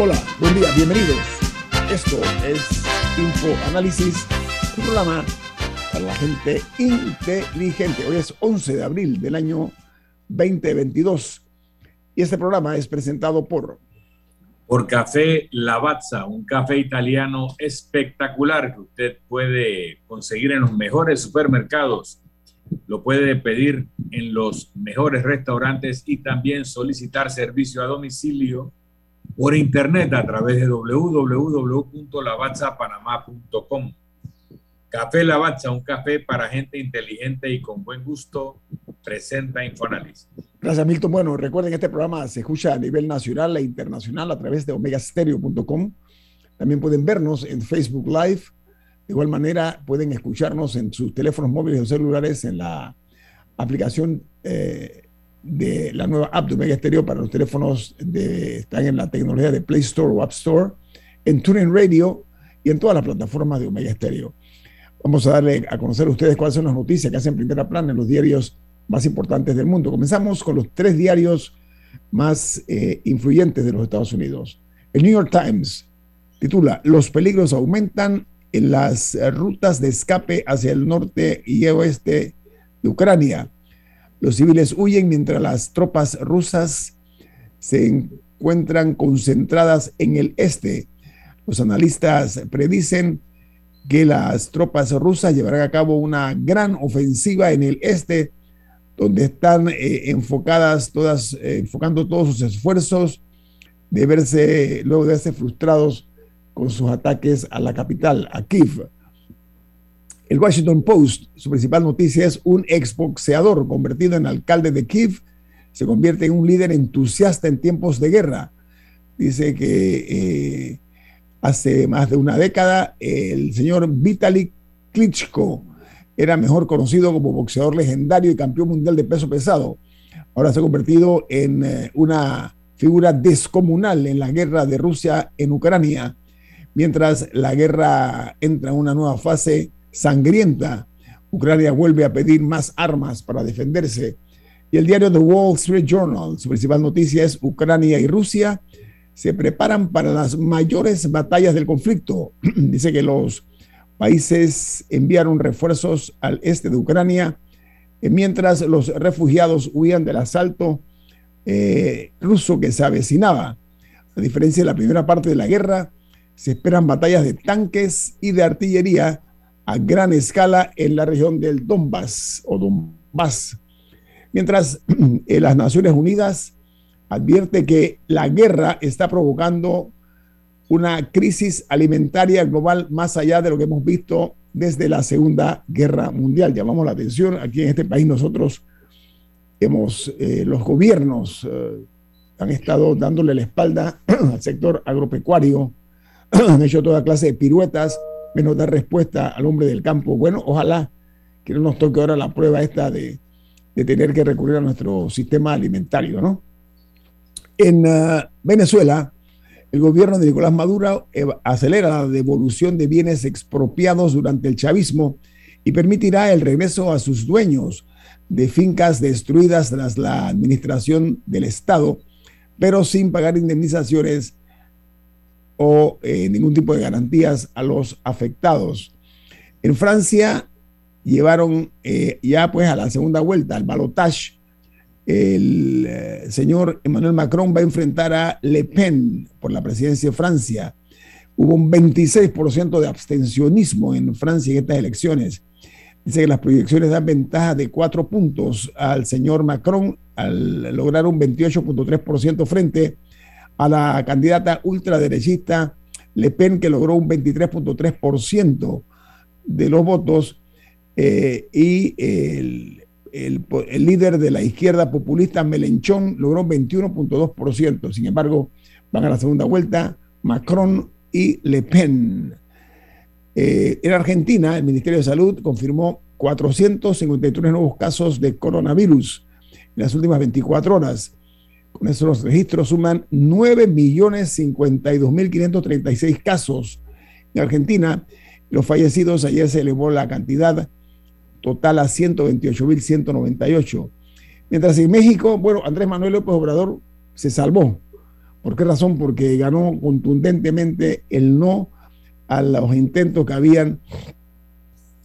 Hola, buen día, bienvenidos. Esto es Info Análisis, un programa para la gente inteligente. Hoy es 11 de abril del año 2022 y este programa es presentado por por Café Lavazza, un café italiano espectacular que usted puede conseguir en los mejores supermercados. Lo puede pedir en los mejores restaurantes y también solicitar servicio a domicilio por internet a través de www.lavazzapanamá.com. Café Lavazza, un café para gente inteligente y con buen gusto, presenta Infoanálisis. Gracias, Milton. Bueno, recuerden que este programa se escucha a nivel nacional e internacional a través de omegastereo.com. También pueden vernos en Facebook Live. De igual manera, pueden escucharnos en sus teléfonos móviles o celulares en la aplicación eh, de la nueva app de Omega Stereo para los teléfonos de, están en la tecnología de Play Store o App Store, en TuneIn Radio y en todas las plataformas de Omega Stereo. Vamos a darle a conocer a ustedes cuáles son las noticias que hacen primera plana en los diarios más importantes del mundo. Comenzamos con los tres diarios más eh, influyentes de los Estados Unidos. El New York Times titula Los peligros aumentan en las rutas de escape hacia el norte y oeste de Ucrania. Los civiles huyen mientras las tropas rusas se encuentran concentradas en el este. Los analistas predicen que las tropas rusas llevarán a cabo una gran ofensiva en el este, donde están eh, enfocadas todas, eh, enfocando todos sus esfuerzos de verse, luego de verse frustrados con sus ataques a la capital, a Kiev. El Washington Post, su principal noticia es un exboxeador convertido en alcalde de Kiev, se convierte en un líder entusiasta en tiempos de guerra. Dice que eh, hace más de una década el señor Vitaly Klitschko era mejor conocido como boxeador legendario y campeón mundial de peso pesado. Ahora se ha convertido en eh, una figura descomunal en la guerra de Rusia en Ucrania. Mientras la guerra entra en una nueva fase, sangrienta. Ucrania vuelve a pedir más armas para defenderse. Y el diario The Wall Street Journal, su principal noticia es Ucrania y Rusia se preparan para las mayores batallas del conflicto. Dice que los países enviaron refuerzos al este de Ucrania eh, mientras los refugiados huían del asalto eh, ruso que se avecinaba. A diferencia de la primera parte de la guerra, se esperan batallas de tanques y de artillería a gran escala en la región del Donbass o Donbass. Mientras eh, las Naciones Unidas advierte que la guerra está provocando una crisis alimentaria global más allá de lo que hemos visto desde la Segunda Guerra Mundial. Llamamos la atención, aquí en este país nosotros hemos, eh, los gobiernos eh, han estado dándole la espalda al sector agropecuario, han hecho toda clase de piruetas menos dar respuesta al hombre del campo. Bueno, ojalá que no nos toque ahora la prueba esta de, tener que recurrir a nuestro sistema alimentario, ¿no? En uh, Venezuela, el gobierno de Nicolás Maduro acelera la devolución de bienes expropiados durante el chavismo y permitirá el regreso a sus dueños de fincas destruidas tras la administración del Estado, pero sin pagar indemnizaciones o eh, ningún tipo de garantías a los afectados. En Francia llevaron eh, ya pues a la segunda vuelta, al balotage. El eh, señor Emmanuel Macron va a enfrentar a Le Pen por la presidencia de Francia. Hubo un 26% de abstencionismo en Francia en estas elecciones. Dice que las proyecciones dan ventaja de cuatro puntos al señor Macron al lograr un 28.3% frente a la candidata ultraderechista Le Pen, que logró un 23.3% de los votos, eh, y el, el, líder de la izquierda populista, Melenchón, logró un 21.2%. Sin embargo, van a la segunda vuelta Macron y Le Pen. Eh, en Argentina, el Ministerio de Salud confirmó 453 nuevos casos de coronavirus en las últimas 24 horas. Los registros suman 9.052.536 casos en Argentina. Los fallecidos ayer se elevó la cantidad total a 128.198. Mientras en México, bueno, Andrés Manuel López Obrador se salvó. ¿Por qué razón? Porque ganó contundentemente el no a los intentos que habían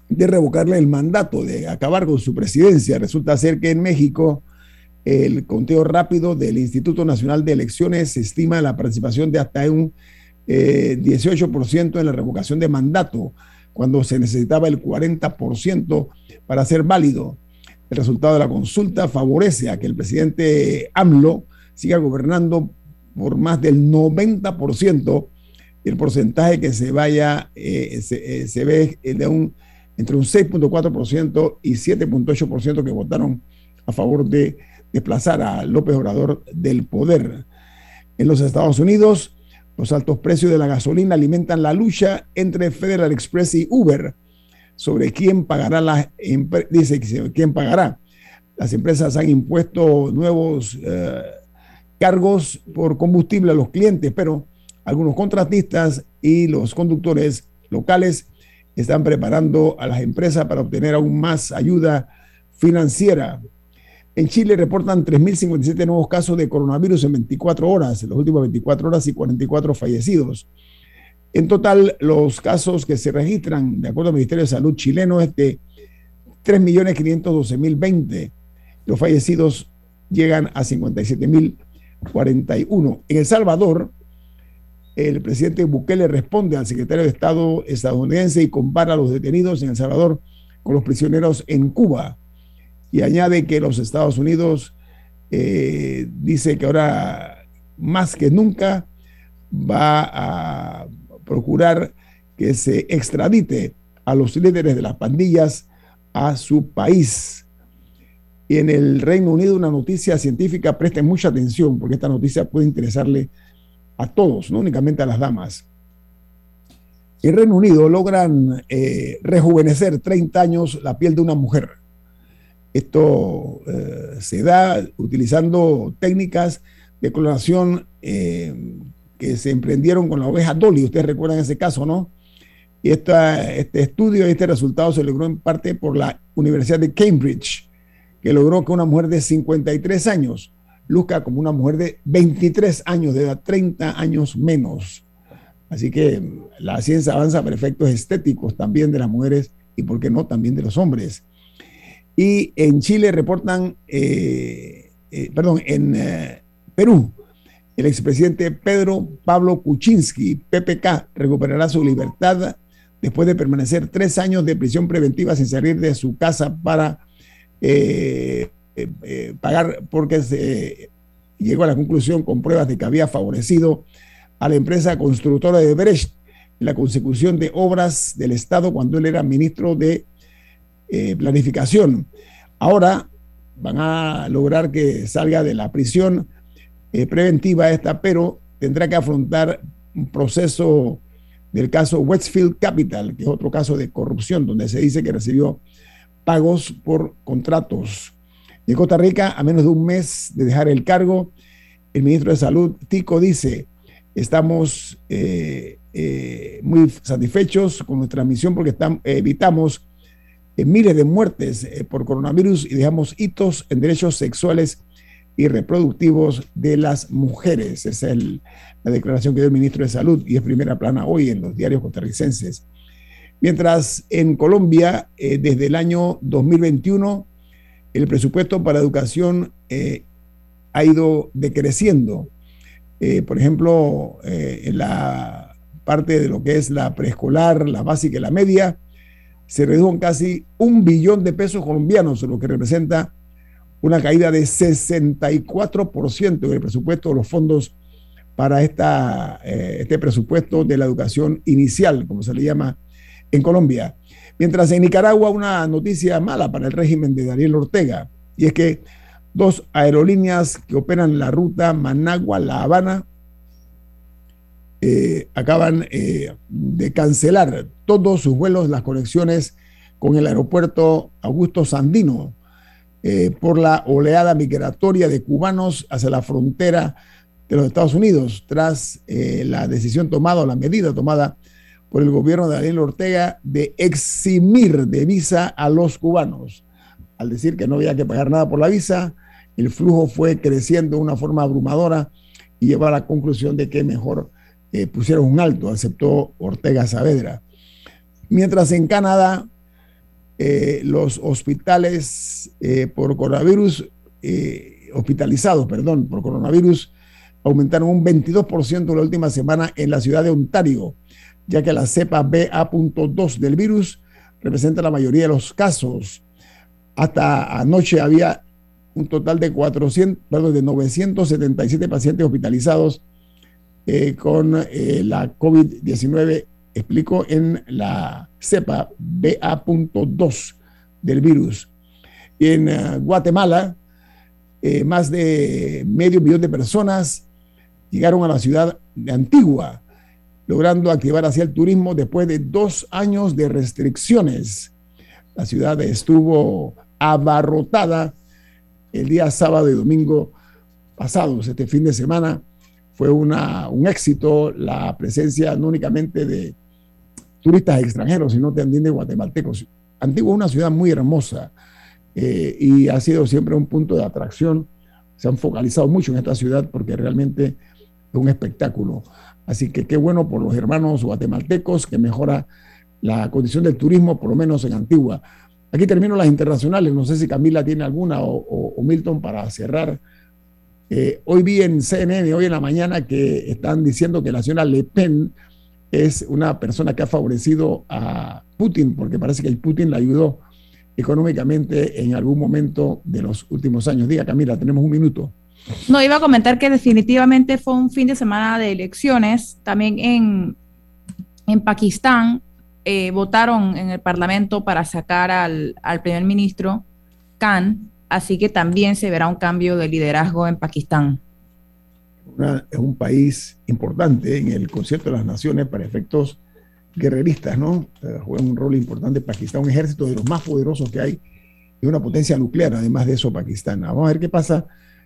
de revocarle el mandato, de acabar con su presidencia. Resulta ser que en México el conteo rápido del Instituto Nacional de Elecciones estima la participación de hasta un 18% eh, en la revocación de mandato, cuando se necesitaba el 40% para ser válido. El resultado de la consulta favorece a que el presidente AMLO siga gobernando por más del 90%. El porcentaje que se vaya eh, se, eh, se, ve de un, entre un 6.4% y 7.8% que votaron a favor de desplazar a López Obrador del poder. En los Estados Unidos, los altos precios de la gasolina alimentan la lucha entre Federal Express y Uber sobre quién pagará la dice quién pagará. Las empresas han impuesto nuevos eh, cargos por combustible a los clientes, pero algunos contratistas y los conductores locales están preparando a las empresas para obtener aún más ayuda financiera. En Chile reportan 3.057 nuevos casos de coronavirus en 24 horas, en las últimas 24 horas y 44 fallecidos. En total, los casos que se registran, de acuerdo al Ministerio de Salud chileno, es de 3.512.020. Los fallecidos llegan a 57.041. En El Salvador, el presidente Bukele responde al secretario de Estado estadounidense y compara a los detenidos en El Salvador con los prisioneros en Cuba y añade que los Estados Unidos eh, dice que ahora más que nunca va a procurar que se extradite a los líderes de las pandillas a su país. Y en el Reino Unido una noticia científica, presten mucha atención porque esta noticia puede interesarle a todos, no únicamente a las damas. En Reino Unido logran eh, rejuvenecer 30 años la piel de una mujer. Esto eh, se da utilizando técnicas de clonación eh, que se emprendieron con la oveja Dolly. Ustedes recuerdan ese caso, ¿no? Y este estudio, este resultado se logró en parte por la Universidad de Cambridge, que logró que una mujer de 53 años luzca como una mujer de 23 años de edad, 30 años menos. Así que la ciencia avanza para efectos estéticos también de las mujeres y, ¿por qué no?, también de los hombres. Y en Chile reportan, eh, eh, perdón, en eh, Perú, el expresidente Pedro Pablo Kuczynski, PPK, recuperará su libertad después de permanecer tres años de prisión preventiva sin salir de su casa para pagar, porque se llegó a la conclusión con pruebas de que había favorecido a la empresa constructora de Brecht en la consecución de obras del Estado cuando él era ministro de eh, planificación. Ahora van a lograr que salga de la prisión eh, preventiva esta, pero tendrá que afrontar un proceso del caso Westfield Capital, que es otro caso de corrupción, donde se dice que recibió pagos por contratos. En Costa Rica, a menos de un mes de dejar el cargo, el ministro de Salud, Tico, dice, estamos eh, muy satisfechos con nuestra misión porque evitamos miles de muertes eh, por coronavirus y dejamos hitos en derechos sexuales y reproductivos de las mujeres. Esa es la declaración que dio el ministro de Salud y es primera plana hoy en los diarios costarricenses. Mientras en Colombia, eh, desde el año 2021, el presupuesto para educación eh, ha ido decreciendo. por ejemplo, en la parte de lo que es la preescolar, la básica y la media, se redujo en casi un billón de pesos colombianos, lo que representa una caída de 64% en el presupuesto de los fondos para esta, eh, este presupuesto de la educación inicial, como se le llama en Colombia. Mientras en Nicaragua una noticia mala para el régimen de Daniel Ortega, y es que dos aerolíneas que operan la ruta Managua-La Habana eh, acaban eh, de cancelar todos sus vuelos, las conexiones con el aeropuerto Augusto Sandino eh, por la oleada migratoria de cubanos hacia la frontera de los Estados Unidos, tras la decisión tomada la medida tomada por el gobierno de Daniel Ortega de eximir de visa a los cubanos. Al decir que no había que pagar nada por la visa, el flujo fue creciendo de una forma abrumadora y llevó a la conclusión de que mejor eh, pusieron un alto, aceptó Ortega Saavedra. Mientras en Canadá, eh, los hospitales eh, por coronavirus, hospitalizados, perdón, por coronavirus, aumentaron un 22% la última semana en la ciudad de Ontario, ya que la cepa BA.2 del virus representa la mayoría de los casos. Hasta anoche había un total de, 400, perdón, de 977 pacientes hospitalizados eh, con eh, la COVID-19, explico, en la cepa BA.2 del virus. En eh, Guatemala, más de medio millón de personas llegaron a la ciudad de Antigua, logrando activar hacia el turismo después de dos años de restricciones. La ciudad estuvo abarrotada el día sábado y domingo pasados, este fin de semana, fue una, un éxito la presencia no únicamente de turistas extranjeros, sino también de guatemaltecos. Antigua es una ciudad muy hermosa eh, y ha sido siempre un punto de atracción. Se han focalizado mucho en esta ciudad porque realmente es un espectáculo. Así que qué bueno por los hermanos guatemaltecos que mejora la condición del turismo, por lo menos en Antigua. Aquí termino las internacionales. No sé si Camila tiene alguna o Milton para cerrar eh, hoy vi en CNN, hoy en la mañana, que están diciendo que la señora Le Pen es una persona que ha favorecido a Putin, porque parece que el Putin la ayudó económicamente en algún momento de los últimos años. Diga, Camila, tenemos un minuto. No, iba a comentar que definitivamente fue un fin de semana de elecciones. También en, en Pakistán eh, votaron en el Parlamento para sacar al, al primer ministro Khan así que también se verá un cambio de liderazgo en Pakistán. es un país importante en el concierto de las naciones para efectos guerreristas, ¿no? juega un rol importante Pakistán, un ejército de los más poderosos que hay y una potencia nuclear, además de eso, Pakistán. Vamos a ver qué pasa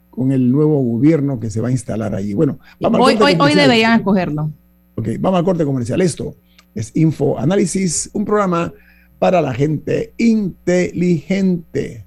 con el nuevo gobierno que se va a instalar allí. Bueno, hoy, hoy, hoy deberían escogerlo. Ok, vamos al corte comercial. Esto es Info Análisis, un programa para la gente inteligente.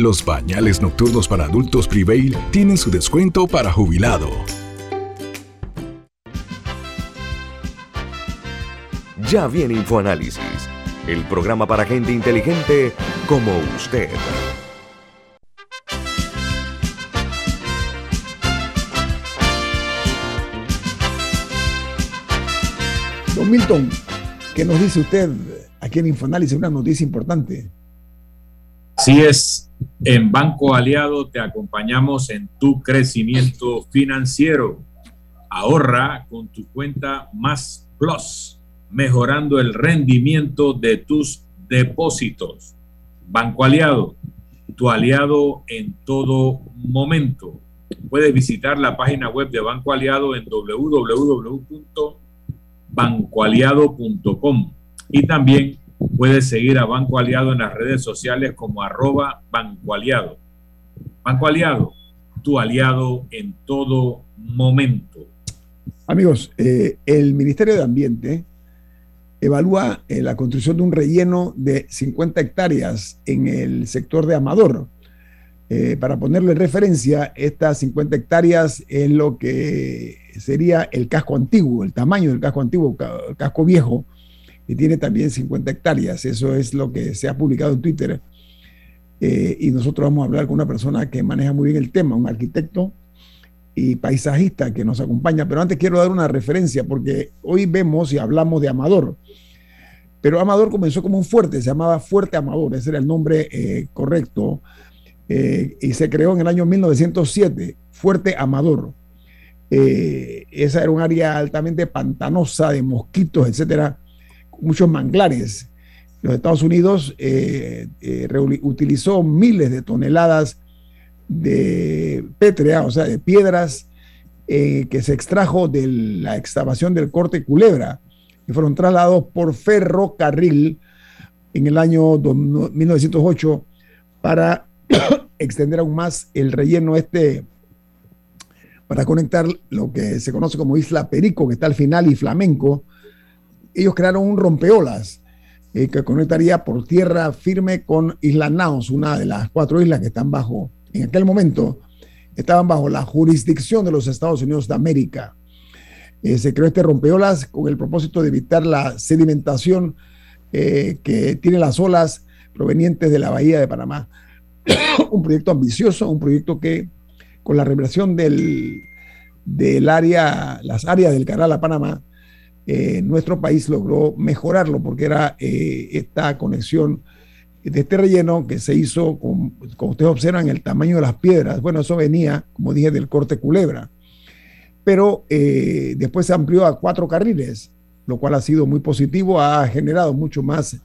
Los bañales nocturnos para adultos Prevail tienen su descuento para jubilado. Ya viene InfoAnálisis, el programa para gente inteligente como usted. Don Milton, ¿qué nos dice usted aquí en InfoAnálisis? Una noticia importante. Sí es, en Banco Aliado te acompañamos en tu crecimiento financiero. Ahorra con tu cuenta Más Plus, mejorando el rendimiento de tus depósitos. Banco Aliado, tu aliado en todo momento. Puedes visitar la página web de Banco Aliado en www.bancoaliado.com y también puedes seguir a Banco Aliado en las redes sociales como arroba Banco Aliado. Banco Aliado, tu aliado en todo momento. Amigos, eh, el Ministerio de Ambiente evalúa eh, la construcción de un relleno de 50 hectáreas en el sector de Amador. Eh, para ponerle referencia, estas 50 hectáreas es lo que sería el casco antiguo, el tamaño del casco antiguo, el casco viejo, que tiene también 50 hectáreas. Eso es lo que se ha publicado en Twitter. Eh, y nosotros vamos a hablar con una persona que maneja muy bien el tema, un arquitecto y paisajista que nos acompaña. Pero antes quiero dar una referencia, porque hoy vemos y hablamos de Amador. Pero Amador comenzó como un fuerte, se llamaba Fuerte Amador, ese era el nombre eh, correcto, eh, y se creó en el año 1907, Fuerte Amador. esa era un área altamente pantanosa, de mosquitos, etcétera, muchos manglares los Estados Unidos eh, eh, utilizó miles de toneladas de pétrea, o sea, de piedras eh, que se extrajo de la excavación del corte Culebra y fueron trasladados por ferrocarril en el año 1908 para extender aún más el relleno este para conectar lo que se conoce como Isla Perico, que está al final, y Flamenco. Ellos crearon un rompeolas eh, que conectaría por tierra firme con Isla Naos, una de las cuatro islas que están bajo, en aquel momento, estaban bajo la jurisdicción de los Estados Unidos de América. Eh, se creó este rompeolas con el propósito de evitar la sedimentación eh, que tienen las olas provenientes de la bahía de Panamá. un proyecto ambicioso, un proyecto que con la revelación del, del área, las áreas del canal a Panamá, eh, nuestro país logró mejorarlo porque era eh, esta conexión de este relleno que se hizo, con, como ustedes observan, el tamaño de las piedras. Bueno, eso venía, como dije, del corte culebra. Pero eh, después se amplió a cuatro carriles, lo cual ha sido muy positivo, ha generado mucho más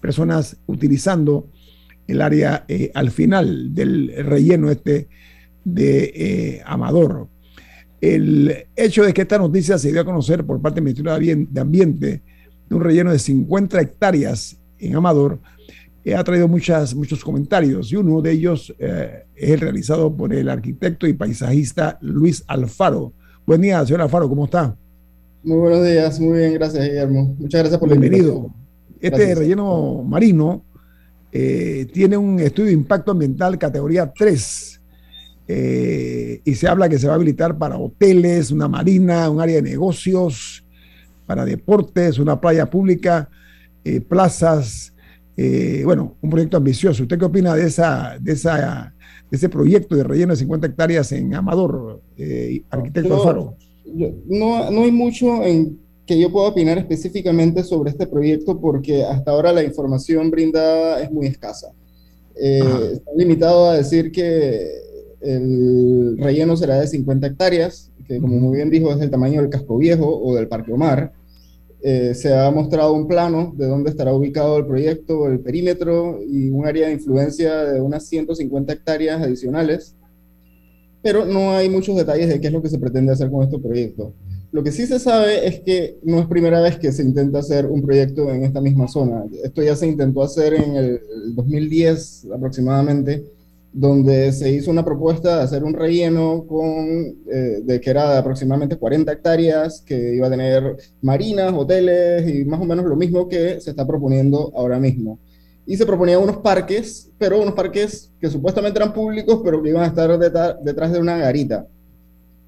personas utilizando el área al final del relleno este de Amador. El hecho de que esta noticia se dio a conocer por parte del Ministerio de Ambiente de un relleno de 50 hectáreas en Amador eh, ha traído muchas, muchos comentarios y uno de ellos eh, es el realizado por el arquitecto y paisajista Luis Alfaro. Buen día, señor Alfaro, ¿cómo está? Muy buenos días, muy bien, gracias Guillermo. Muchas gracias por Bienvenido. Este relleno marino eh, tiene un estudio de impacto ambiental categoría 3 eh, y se habla que se va a habilitar para hoteles, una marina, un área de negocios, para deportes, una playa pública, eh, plazas, eh, bueno, un proyecto ambicioso. ¿Usted qué opina de, esa, de, esa, de ese proyecto de relleno de 50 hectáreas en Amador, arquitecto Alfaro? No, no hay mucho en que yo pueda opinar específicamente sobre este proyecto porque hasta ahora la información brindada es muy escasa. está limitado a decir que el relleno será de 50 hectáreas, que como muy bien dijo es el tamaño del casco viejo o del Parque Omar. Eh, se ha mostrado un plano de dónde estará ubicado el proyecto, el perímetro y un área de influencia de unas 150 hectáreas adicionales, pero no hay muchos detalles de qué es lo que se pretende hacer con este proyecto. Lo que sí se sabe es que no es primera vez que se intenta hacer un proyecto en esta misma zona. Esto ya se intentó hacer en el 2010 aproximadamente, donde se hizo una propuesta de hacer un relleno con, eh, de que era de aproximadamente 40 hectáreas, que iba a tener marinas, hoteles y más o menos lo mismo que se está proponiendo ahora mismo. Y se proponían unos parques, pero unos parques que supuestamente eran públicos, pero que iban a estar detrás de una garita.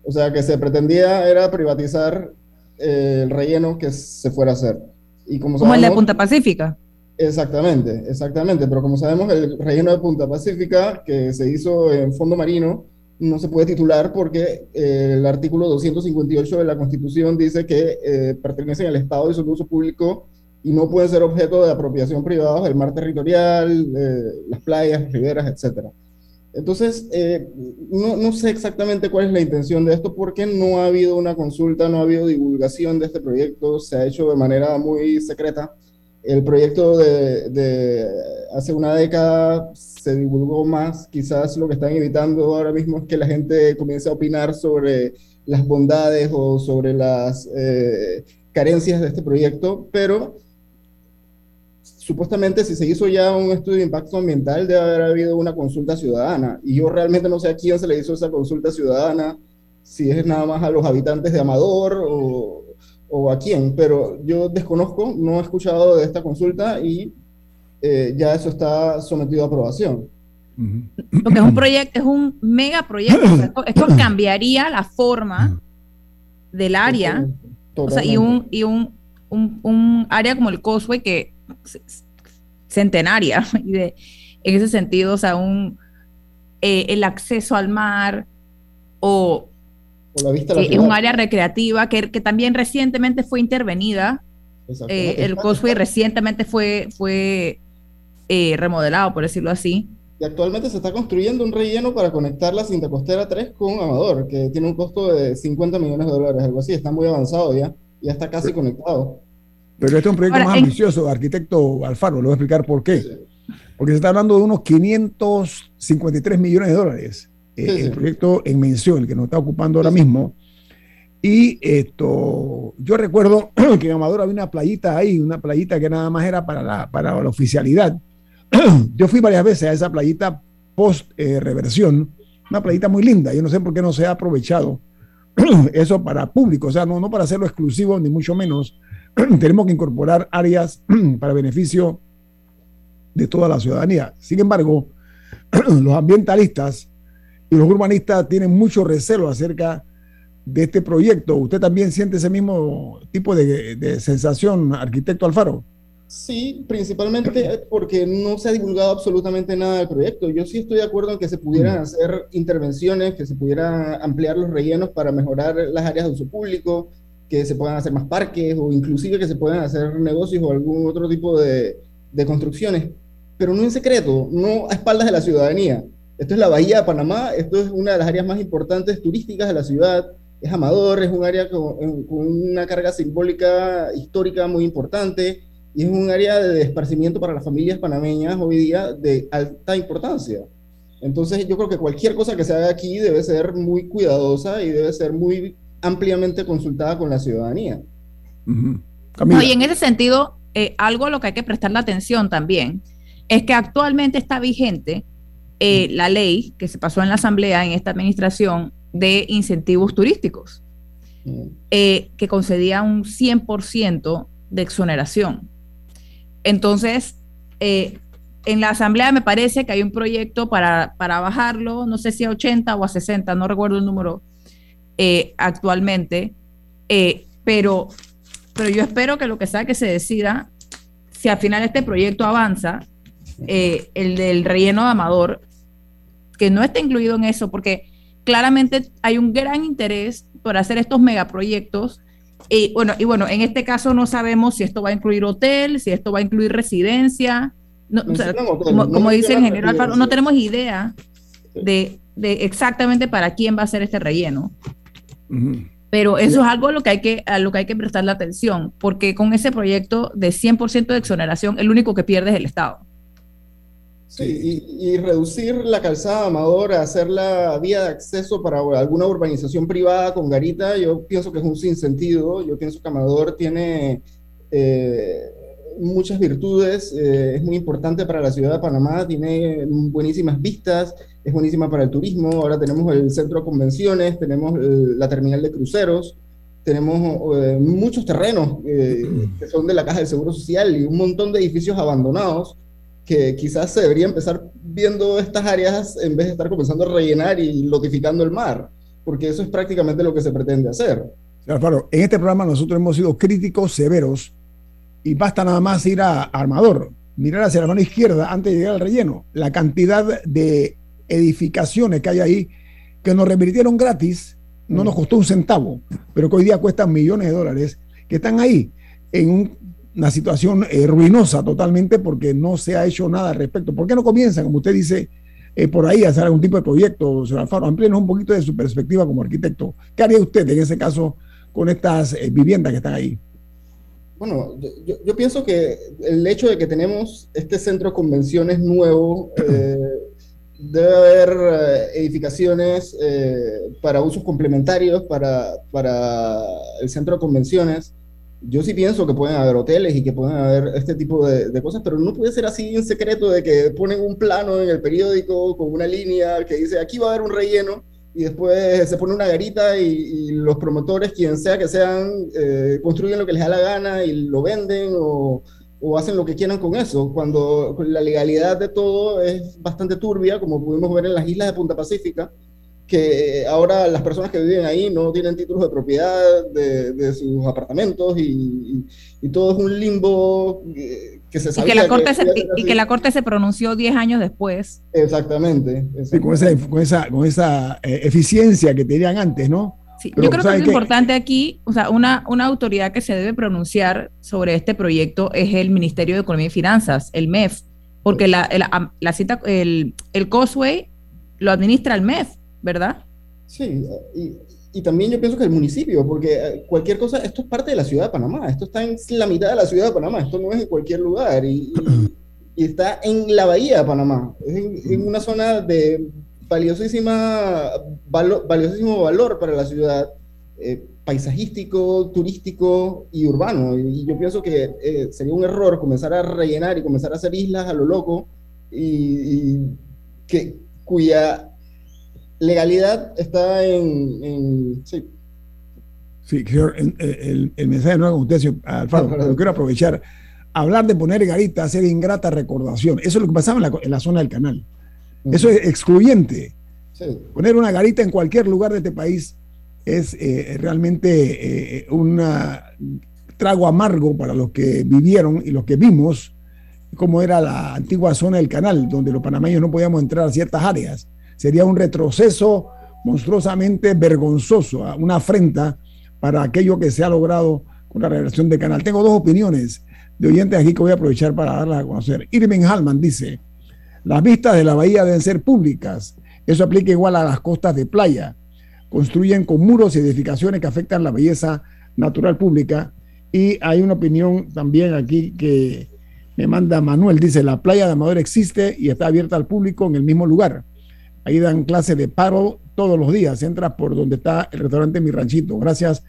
O sea, que se pretendía era privatizar eh, el relleno que se fuera a hacer. Y como, como el de Punta Pacífica. Exactamente, exactamente, pero como sabemos el relleno de Punta Pacífica que se hizo en fondo marino no se puede titular porque eh, el artículo 258 de la Constitución dice que eh, pertenecen al Estado y de uso público y no pueden ser objeto de apropiación privada el mar territorial, eh, las playas, riberas, etc. Entonces, eh, no, no, sé exactamente cuál es la intención de esto porque no ha habido una consulta, no ha habido divulgación de este proyecto, se ha hecho de manera muy secreta. El proyecto de, de hace una década se divulgó más, quizás lo que están evitando ahora mismo es que la gente comience a opinar sobre las bondades o sobre las eh, carencias de este proyecto, pero supuestamente si se hizo ya un estudio de impacto ambiental debe haber habido una consulta ciudadana. Y yo realmente no sé a quién se le hizo esa consulta ciudadana, si es nada más a los habitantes de Amador o, o a quién, pero yo desconozco, no he escuchado de esta consulta y eh, ya eso está sometido a aprobación. Porque es un proyecto, es un mega proyecto. esto, cambiaría la forma del área. y un, y un, un, área como el Cosway que centenaria. Y de, en ese sentido, o sea, un, eh, el acceso al mar o, es un área recreativa que, que, también recientemente fue intervenida. Eh, el Cosway recientemente fue, fue eh, remodelado, por decirlo así. Y actualmente se está construyendo un relleno para conectar la cinta costera 3 con Amador, que tiene un costo de 50 millones de dólares, algo así. Está muy avanzado ya, ya está casi conectado. Pero este es un proyecto más ambicioso, arquitecto Alfaro, le voy a explicar por qué. Porque se está hablando de unos 553 millones de dólares. Eh, el proyecto en mención, el que nos está ocupando ahora mismo. Y esto, yo recuerdo que en Amador había una playita ahí, una playita que nada más era para la, para la oficialidad yo fui varias veces a esa playita post eh, reversión, una playita muy linda. Yo no sé por qué no se ha aprovechado eso para público, o sea, no, no para hacerlo exclusivo, ni mucho menos. Tenemos que incorporar áreas para beneficio de toda la ciudadanía. Sin embargo, los ambientalistas y los urbanistas tienen mucho recelo acerca de este proyecto. ¿Usted también siente ese mismo tipo de, de sensación, arquitecto Alfaro? Sí, principalmente porque no se ha divulgado absolutamente nada del proyecto. Yo sí estoy de acuerdo en que se pudieran mm. hacer intervenciones, que se pudieran ampliar los rellenos para mejorar las áreas de uso público, que se puedan hacer más parques o inclusive que se puedan hacer negocios o algún otro tipo de, de construcciones, pero no en secreto, no a espaldas de la ciudadanía. Esto es la Bahía de Panamá, esto es una de las áreas más importantes turísticas de la ciudad, es Amador, es un área con, con una carga simbólica histórica muy importante y es un área de esparcimiento para las familias panameñas hoy día de alta importancia. Entonces yo creo que cualquier cosa que se haga aquí debe ser muy cuidadosa y debe ser muy ampliamente consultada con la ciudadanía. y en ese sentido, eh, algo a lo que hay que prestar la atención también es que actualmente está vigente eh, la ley que se pasó en la Asamblea en esta administración de incentivos turísticos, eh, que concedía un 100% de exoneración. Entonces, eh, en la asamblea me parece que hay un proyecto para, bajarlo, no sé si a 80 o a 60, no recuerdo el número actualmente, pero, pero yo espero que lo que sea que se decida, si al final este proyecto avanza, el del relleno de Amador, que no esté incluido en eso, porque claramente hay un gran interés por hacer estos megaproyectos y bueno, y bueno, en este caso no sabemos si esto va a incluir hotel, si esto va a incluir residencia. como, dice el ingeniero Alfaro, no tenemos idea de, exactamente para quién va a ser este relleno. Pero eso es algo a lo, que hay que, a lo que hay que prestarle atención, porque con ese proyecto de 100% de exoneración, el único que pierde es el Estado. Sí, y, reducir la calzada Amador a hacer la vía de acceso para alguna urbanización privada con garita, yo pienso que es un sinsentido. Yo pienso que Amador tiene eh, muchas virtudes, eh, es muy importante para la ciudad de Panamá, tiene buenísimas vistas, es buenísima para el turismo. Ahora tenemos el centro de convenciones, tenemos la terminal de cruceros, tenemos eh, muchos terrenos que son de la Caja del Seguro Social y un montón de edificios abandonados que quizás se debería empezar viendo estas áreas en vez de estar comenzando a rellenar y lotificando el mar, porque eso es prácticamente lo que se pretende hacer. Claro, en este programa nosotros hemos sido críticos severos y basta nada más ir a Armador, mirar hacia la mano izquierda antes de llegar al relleno, la cantidad de edificaciones que hay ahí que nos revirtieron gratis, no nos costó un centavo, pero que hoy día cuestan millones de dólares, que están ahí en un una situación eh, ruinosa totalmente porque no se ha hecho nada al respecto. ¿Por qué no comienzan, como usted dice, eh, por ahí hacer algún tipo de proyecto, señor Alfaro. Amplíenos un poquito de su perspectiva como arquitecto. ¿Qué haría usted en ese caso con estas eh, viviendas que están ahí? Bueno, yo, pienso que el hecho de que tenemos este centro de convenciones nuevo, debe haber edificaciones para usos complementarios para, para el centro de convenciones yo sí pienso que pueden haber hoteles y que pueden haber este tipo de, cosas, pero no puede ser así en secreto de que ponen un plano en el periódico con una línea que dice aquí va a haber un relleno y después se pone una garita y, los promotores, quien sea que sean, eh, construyen lo que les da la gana y lo venden o, o hacen lo que quieran con eso, cuando la legalidad de todo es bastante turbia, como pudimos ver en las islas de Punta Pacífica que ahora las personas que viven ahí no tienen títulos de propiedad de, sus apartamentos y, todo es un limbo que se sabía y que la corte, se, y que la corte se pronunció 10 años después. Exactamente. con esa, con esa, con esa eh, eficiencia que tenían antes, ¿no? Sí, yo creo que es importante aquí, o sea, una, una autoridad que se debe pronunciar sobre este proyecto es el Ministerio de Economía y Finanzas, el MEF, porque la, la, cita, el, el COSWAY lo administra el MEF. ¿Verdad? Sí, y, también yo pienso que el municipio, porque eh, cualquier cosa, esto es parte de la ciudad de Panamá, esto está en la mitad de la ciudad de Panamá, esto no es en cualquier lugar, y, está en la bahía de Panamá, es en, una zona de valiosísima, valiosísimo valor para la ciudad, eh, paisajístico, turístico y urbano, y yo pienso que eh, sería un error comenzar a rellenar y comenzar a hacer islas a lo loco, y que, cuya legalidad está en, sí. Sí, el, el, mensaje no es con usted, señor Alfaro, quiero aprovechar. Hablar de poner garita, hacer ingrata recordación. Eso es lo que pasaba en la, zona del canal. Eso es excluyente. Poner una garita en cualquier lugar de este país es eh, realmente eh, un trago amargo para los que vivieron y los que vimos cómo era la antigua zona del canal, donde los panameños no podíamos entrar a ciertas áreas sería un retroceso monstruosamente vergonzoso, una afrenta para aquello que se ha logrado con la relación del canal. Tengo dos opiniones de oyentes aquí que voy a aprovechar para darlas a conocer. Irving Hallman dice, las vistas de la bahía deben ser públicas. Eso aplica igual a las costas de playa. Construyen con muros y edificaciones que afectan la belleza natural pública. Y hay una opinión también aquí que me manda Manuel. Dice, la playa de Amador existe y está abierta al público en el mismo lugar. Ahí dan clase de paro todos los días. Entra por donde está el restaurante Mi Ranchito. Gracias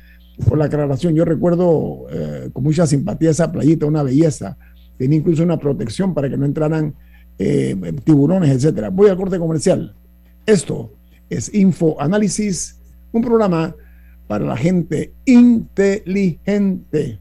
por la aclaración. Yo recuerdo eh, con mucha simpatía esa playita, una belleza. Tenía incluso una protección para que no entraran eh, tiburones, etcétera. Voy al corte comercial. Esto es Info Análisis, un programa para la gente inteligente.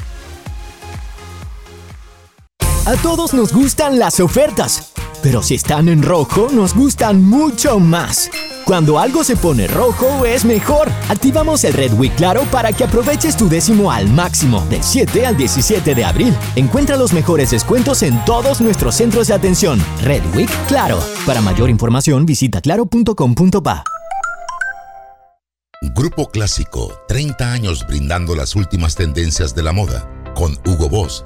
A todos nos gustan las ofertas, pero si están en rojo nos gustan mucho más. Cuando algo se pone rojo es mejor. Activamos el Red Week Claro para que aproveches tu décimo al máximo del 7 al 17 de abril. Encuentra los mejores descuentos en todos nuestros centros de atención. Red Week Claro. Para mayor información visita claro.com.pa. Grupo Clásico, 30 años brindando las últimas tendencias de la moda. Con Hugo Boss,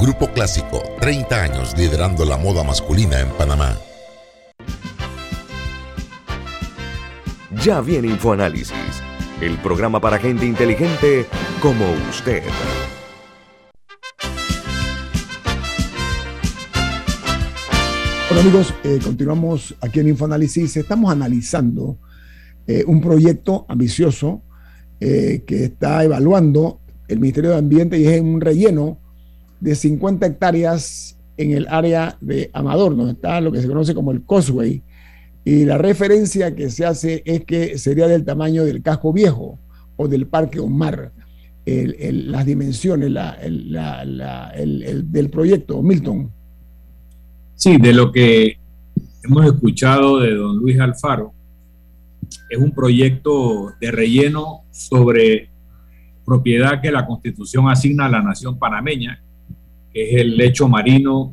Grupo Clásico, 30 años liderando la moda masculina en Panamá. Ya viene InfoAnálisis el programa para gente inteligente como usted. Hola amigos, eh, continuamos aquí en Infoanálisis. Estamos analizando eh, un proyecto ambicioso eh, que está evaluando el Ministerio de Ambiente y es un relleno de 50 hectáreas en el área de Amador, donde está lo que se conoce como el Causeway, y la referencia que se hace es que sería del tamaño del casco viejo, o del Parque Omar, las dimensiones del proyecto, Milton. Sí, de lo que hemos escuchado de don Luis Alfaro, es un proyecto de relleno sobre propiedad que la constitución asigna a la nación panameña, es el lecho marino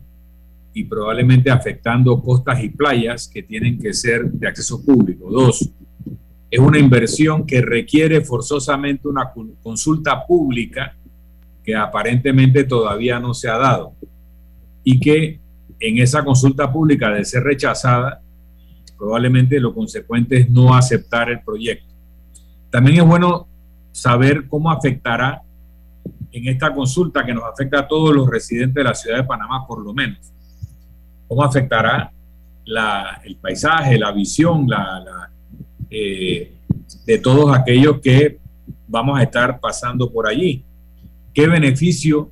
y probablemente afectando costas y playas que tienen que ser de acceso público. Dos, es una inversión que requiere forzosamente una consulta pública que aparentemente todavía no se ha dado y que en esa consulta pública de ser rechazada, probablemente lo consecuente es no aceptar el proyecto. También es bueno saber cómo afectará en esta consulta que nos afecta a todos los residentes de la ciudad de Panamá, por lo menos, cómo afectará el paisaje, la visión, la, eh, de todos aquellos que vamos a estar pasando por allí. ¿Qué beneficio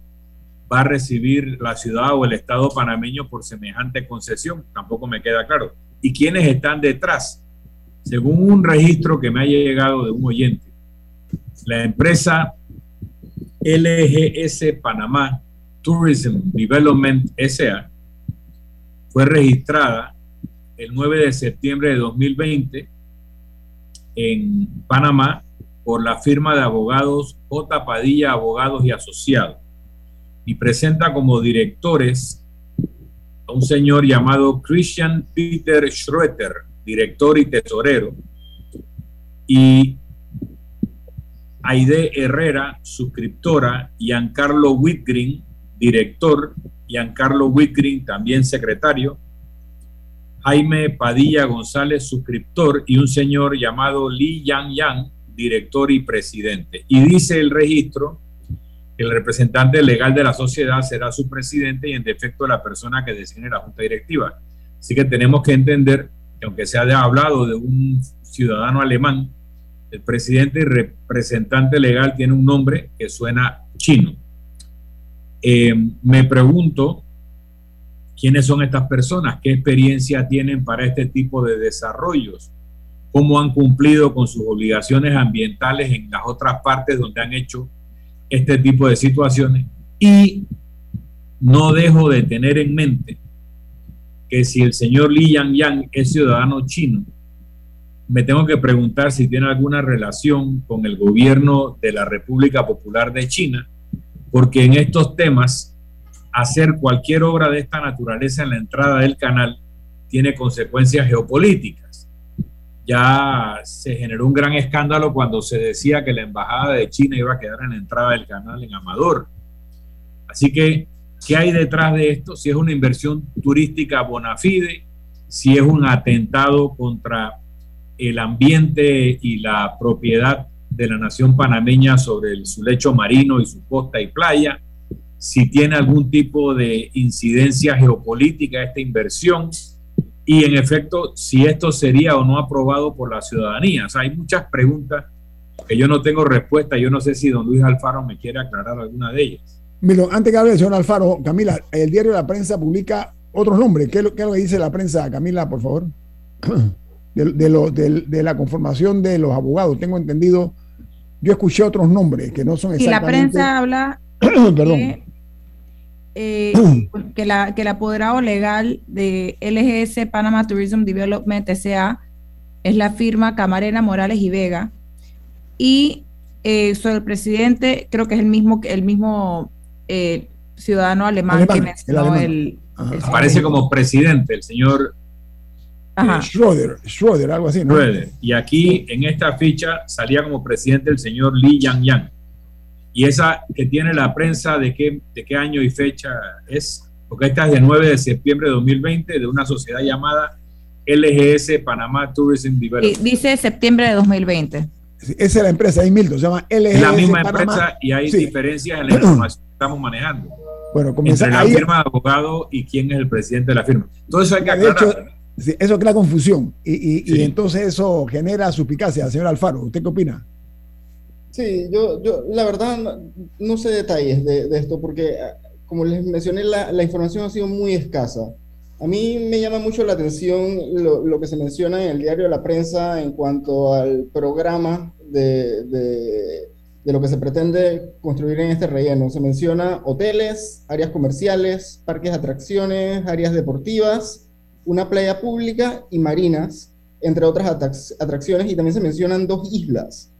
va a recibir la ciudad o el Estado panameño por semejante concesión? Tampoco me queda claro. ¿Y quiénes están detrás? Según un registro que me ha llegado de un oyente, la empresa LGS Panamá Tourism Development SA fue registrada el 9 de septiembre de 2020 en Panamá por la firma de abogados J. Padilla Abogados y Asociados y presenta como directores a un señor llamado Christian Peter Schroeter, director y tesorero, y Aide Herrera, suscriptora, Giancarlo Whitgreen, director, Giancarlo Whitgreen, también secretario, Jaime Padilla González, suscriptor, y un señor llamado Li Yang Yang, director y presidente. Y dice el registro el representante legal de la sociedad será su presidente y en defecto la persona que designe la junta directiva. Así que tenemos que entender que aunque se haya hablado de un ciudadano alemán, el presidente y representante legal tiene un nombre que suena chino. Eh, me pregunto quiénes son estas personas, qué experiencia tienen para este tipo de desarrollos, cómo han cumplido con sus obligaciones ambientales en las otras partes donde han hecho este tipo de situaciones. Y no dejo de tener en mente que si el señor Li Yang es ciudadano chino, me tengo que preguntar si tiene alguna relación con el gobierno de la República Popular de China, porque en estos temas hacer cualquier obra de esta naturaleza en la entrada del canal tiene consecuencias geopolíticas. Ya se generó un gran escándalo cuando se decía que la embajada de China iba a quedar en la entrada del canal en Amador. Así que, ¿qué hay detrás de esto? Si es una inversión turística bona fide, si es un atentado contra el ambiente y la propiedad de la nación panameña sobre su lecho marino y su costa y playa, si tiene algún tipo de incidencia geopolítica esta inversión y en efecto si esto sería o no aprobado por la ciudadanía. Hay muchas preguntas que yo no tengo respuesta. Yo no sé si don Luis Alfaro me quiere aclarar alguna de ellas. Mira, antes que hable el señor Alfaro, Camila, el diario la prensa publica otros nombres. ¿Qué es lo, qué dice la prensa, Camila, por favor? De, lo, de, la conformación de los abogados. Tengo entendido, yo escuché otros nombres que no son exactamente... Y la prensa habla Perdón. Eh, que, la, que el apoderado legal de LGS Panama Tourism Development S.A. es la firma Camarena Morales y Vega. Y eh, sobre el presidente, creo que es el mismo, el mismo eh, ciudadano alemán, que mencionó el, Aparece como presidente el señor Schroeder, Schroeder, algo así. Y aquí en esta ficha salía como presidente el señor Li Yang Yang y esa que tiene la prensa de qué, de qué año y fecha es, porque esta es de 9 de septiembre de 2020 de una sociedad llamada LGS Panamá Tourism Development. dice septiembre de 2020. esa es la empresa, ahí Milton, se llama LGS. la misma empresa y hay diferencias en la información que estamos manejando. Bueno, entre la firma de abogado y quién es el presidente de la firma. Entonces hay que aclarar. Eso crea confusión y, y entonces eso genera suspicacia, señor Alfaro. ¿Usted qué opina? Sí, yo, yo la verdad no, sé detalles de, esto porque, como les mencioné, la, la, información ha sido muy escasa. A mí me llama mucho la atención lo, lo, que se menciona en el diario de la prensa en cuanto al programa de, de, de, lo que se pretende construir en este relleno. Se menciona hoteles, áreas comerciales, parques de atracciones, áreas deportivas, una playa pública y marinas, entre otras atracciones, y también se mencionan dos islas.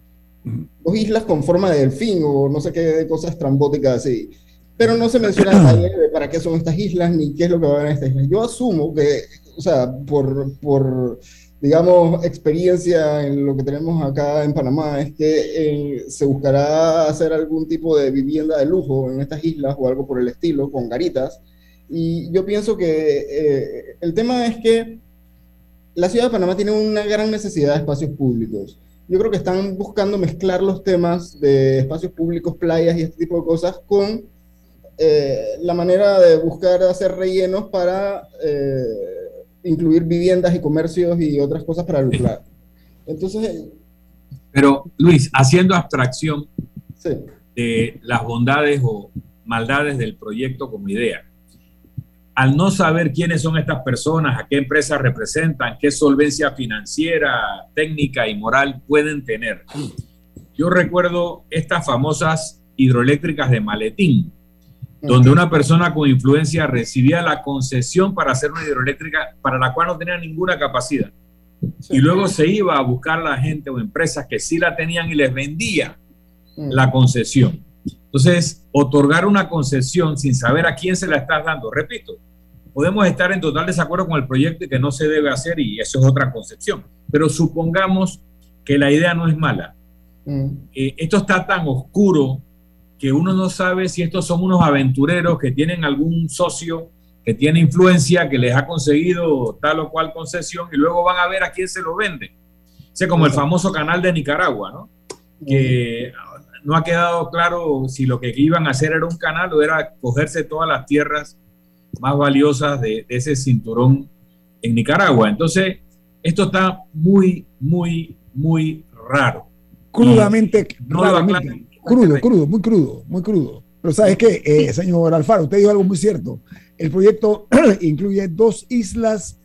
Dos islas con forma de delfín o no sé qué cosas estrambóticas así. Pero no se menciona de para qué son estas islas ni qué es lo que va a haber en estas islas. Yo asumo que, o sea, por, por digamos, experiencia en lo que tenemos acá en Panamá, es que eh, se buscará hacer algún tipo de vivienda de lujo en estas islas o algo por el estilo, con garitas. Y yo pienso que eh, el tema es que la ciudad de Panamá tiene una gran necesidad de espacios públicos. Yo creo que están buscando mezclar los temas de espacios públicos, playas y este tipo de cosas con eh, la manera de buscar hacer rellenos para incluir viviendas y comercios y otras cosas para lucrar. Entonces... Pero Luis, haciendo abstracción de las bondades o maldades del proyecto como idea, al no saber quiénes son estas personas, a qué empresas representan, qué solvencia financiera, técnica y moral pueden tener. Yo recuerdo estas famosas hidroeléctricas de maletín, donde una persona con influencia recibía la concesión para hacer una hidroeléctrica para la cual no tenía ninguna capacidad. Y luego se iba a buscar a la gente o empresas que sí la tenían y les vendía mm. la concesión. Entonces, otorgar una concesión sin saber a quién se la estás dando, repito, podemos estar en total desacuerdo con el proyecto y que no se debe hacer y eso es otra concepción. Pero supongamos que la idea no es mala. Mm. Eh, esto está tan oscuro que uno no sabe si estos son unos aventureros que tienen algún socio que tiene influencia, que les ha conseguido tal o cual concesión y luego van a ver a quién se lo vende. O como el famoso canal de Nicaragua, ¿no? Que no ha quedado claro si lo que iban a hacer era un canal o era cogerse todas las tierras más valiosas de, ese cinturón en Nicaragua. Entonces, esto está muy, muy, muy raro. Crudamente, no Crudo, crudo, muy crudo, muy crudo. Pero sabes qué, eh, señor Alfaro, usted dijo algo muy cierto. El proyecto incluye dos islas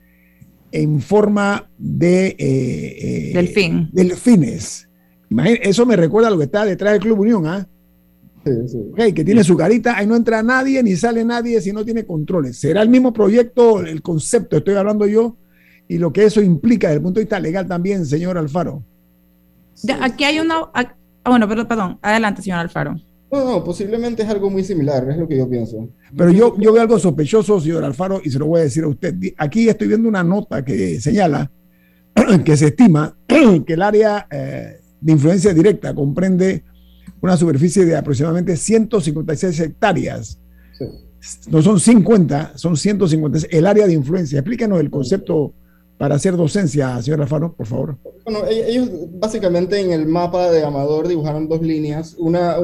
en forma de eh, eh, delfín. delfines. eso me recuerda a lo que está detrás del Club Unión, ¿ah? Que tiene su carita, ahí no entra nadie ni sale nadie si no tiene controles. Será el mismo proyecto, el concepto, estoy hablando yo, y lo que eso implica desde el punto de vista legal también, señor Alfaro. aquí hay una, Ah, bueno, pero perdón, adelante, señor Alfaro. No, no, posiblemente es algo muy similar, es lo que yo pienso. Pero yo, yo veo algo sospechoso, señor Alfaro, y se lo voy a decir a usted. Aquí estoy viendo una nota que señala que se estima que el área eh, de influencia directa comprende una superficie de aproximadamente 156 hectáreas. No son 50, son 156. El área de influencia. Explícanos el concepto para hacer docencia, señor Alfaro, por favor? Bueno, e-, ellos básicamente en el mapa de Amador dibujaron dos líneas, una,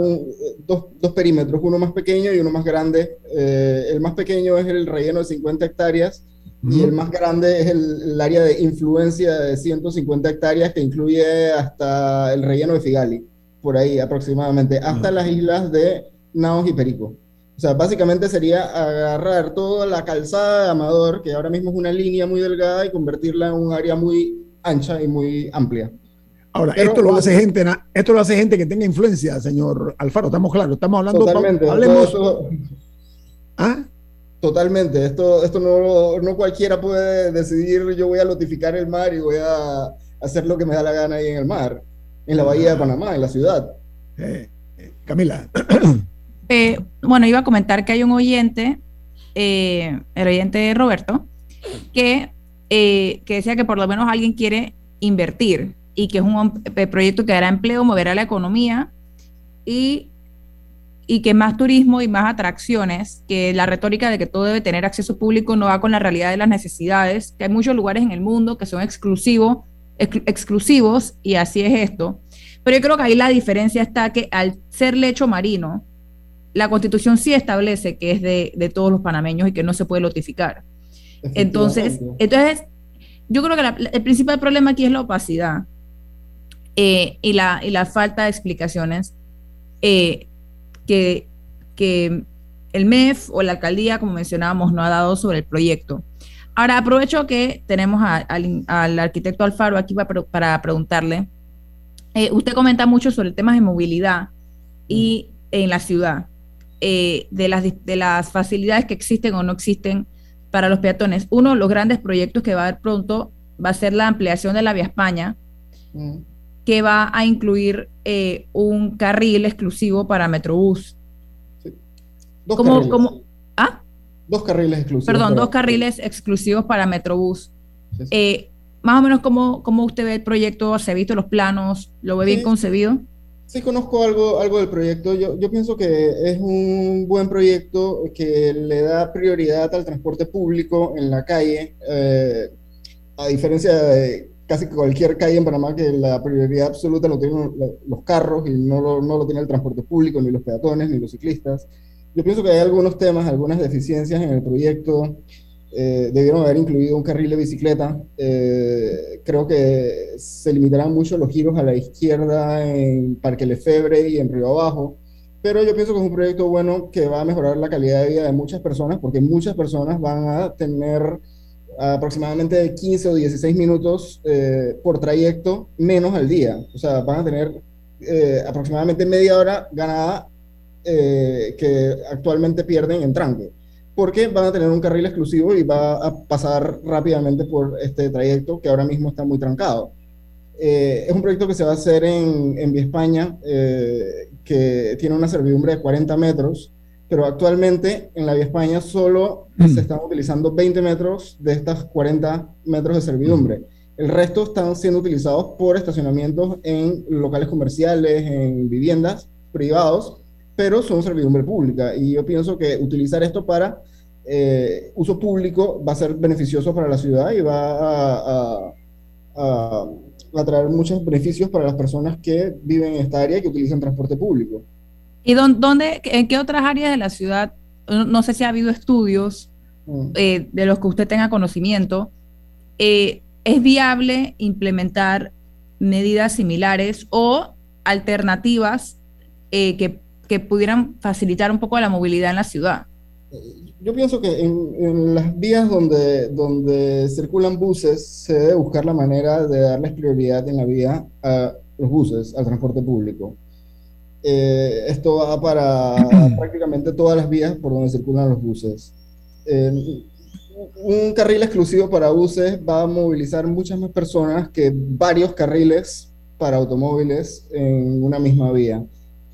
dos, dos, perímetros, uno más pequeño y uno más grande. Eh, el más pequeño es el relleno de 50 hectáreas y el más grande es el, área de influencia de 150 hectáreas que incluye hasta el relleno de Figali, por ahí aproximadamente, hasta las islas de Naos y Perico. O sea, básicamente sería agarrar toda la calzada de Amador, que ahora mismo es una línea muy delgada, y convertirla en un área muy ancha y muy amplia. Ahora, esto lo hace gente, esto lo hace gente que tenga influencia, señor Alfaro, estamos claros, estamos hablando Totalmente, hablemos, ¿Ah? Totalmente, esto, esto no, no cualquiera puede decidir yo voy a notificar el mar y voy a hacer lo que me da la gana ahí en el mar, en la bahía de Panamá, en la ciudad. Eh, eh, Camila. Eh, bueno, iba a comentar que hay un oyente, eh, el oyente Roberto, que, eh, que decía que por lo menos alguien quiere invertir y que es un proyecto que dará empleo, moverá la economía y, y que más turismo y más atracciones, que la retórica de que todo debe tener acceso público no va con la realidad de las necesidades, que hay muchos lugares en el mundo que son exclusivos, exclusivos y así es esto. Pero yo creo que ahí la diferencia está que al ser lecho marino, la constitución sí establece que es de, todos los panameños y que no se puede notificar. Entonces, entonces, yo creo que el principal problema aquí es la opacidad eh, y, la, y la falta de explicaciones eh, que, que el MEF o la alcaldía, como mencionábamos, no ha dado sobre el proyecto. Ahora aprovecho que tenemos al arquitecto Alfaro aquí para, para preguntarle eh, usted comenta mucho sobre temas de movilidad y en la ciudad, eh, de, las, de las facilidades que existen o no existen para los peatones. Uno de los grandes proyectos que va a haber pronto va a ser la ampliación de la Vía España, mm. que va a incluir eh, un carril exclusivo para Metrobús. Dos carriles. ¿ah? Dos carriles exclusivos. Perdón, dos carriles exclusivos para Metrobús. Eh, más o menos, ¿cómo, ¿cómo, usted ve el proyecto? ¿Se ha visto los planos? ¿Lo ve bien concebido? Sí, conozco algo, algo del proyecto. Yo, yo, pienso que es un buen proyecto que le da prioridad al transporte público en la calle, eh, a diferencia de casi cualquier calle en Panamá que la prioridad absoluta lo tienen los carros y no lo, no lo tiene el transporte público, ni los peatones, ni los ciclistas. Yo pienso que hay algunos temas, algunas deficiencias en el proyecto eh, debieron haber incluido un carril de bicicleta. Eh, creo que se limitarán mucho los giros a la izquierda en Parque Lefebre y en Río Abajo, pero yo pienso que es un proyecto bueno que va a mejorar la calidad de vida de muchas personas, porque muchas personas van a tener aproximadamente 15 o 16 minutos eh, por trayecto menos al día. O sea, van a tener aproximadamente media hora ganada que actualmente pierden en tranque porque van a tener un carril exclusivo y va a pasar rápidamente por este trayecto que ahora mismo está muy trancado. Eh, es un proyecto que se va a hacer en, en Vía España, eh, que tiene una servidumbre de 40 metros, pero actualmente en la Vía España solo mm. se están utilizando 20 metros de estas 40 metros de servidumbre. El resto están siendo utilizados por estacionamientos en locales comerciales, en viviendas privados, pero son servidumbre pública. Y yo pienso que utilizar esto para eh, uso público va a ser beneficioso para la ciudad y va a, a, traer muchos beneficios para las personas que viven en esta área y que utilizan transporte público. ¿Y dónde, en qué otras áreas de la ciudad, no sé si ha habido estudios mm. eh, de los que usted tenga conocimiento, eh, es viable implementar medidas similares o alternativas que que pudieran facilitar un poco la movilidad en la ciudad? Yo pienso que en, las vías donde, donde circulan buses se debe buscar la manera de darles prioridad en la vía a los buses, al transporte público. Eh, esto va para prácticamente todas las vías por donde circulan los buses. un carril exclusivo para buses va a movilizar muchas más personas que varios carriles para automóviles en una misma vía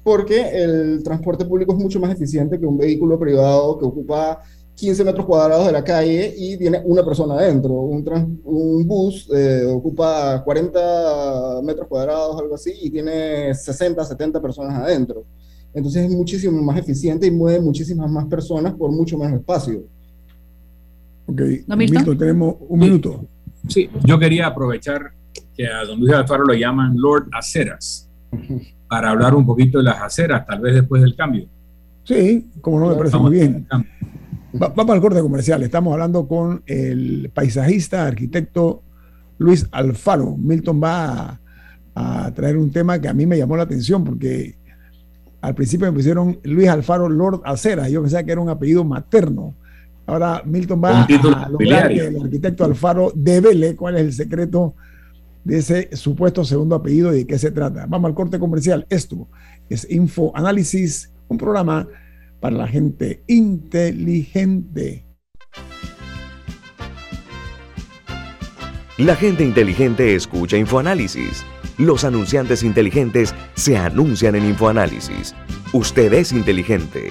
porque el transporte público es mucho más eficiente que un vehículo privado que ocupa 15 metros cuadrados de la calle y tiene una persona adentro. Un, un bus eh, ocupa 40 metros cuadrados, algo así, y tiene 60, 70 personas adentro. Entonces es muchísimo más eficiente y mueve muchísimas más personas por mucho menos espacio. Ok, ¿No, tenemos un minuto. Sí, yo quería aprovechar que a don Luis Alfaro lo llaman Lord Aceras para hablar un poquito de las aceras, tal vez después del cambio. Sí, como no me parece muy bien. vamos al corte comercial. Estamos hablando con el paisajista, arquitecto Luis Alfaro. Milton va a, traer un tema que a mí me llamó la atención porque al principio me pusieron Luis Alfaro Lord Aceras. Yo pensaba que era un apellido materno. Ahora Milton va a lograr que el arquitecto Alfaro devele cuál es el secreto de ese supuesto segundo apellido y de qué se trata. Vamos al corte comercial. Esto es Info Análisis, un programa para la gente inteligente. La gente inteligente escucha InfoAnálisis. Los anunciantes inteligentes se anuncian en InfoAnálisis. Usted es inteligente.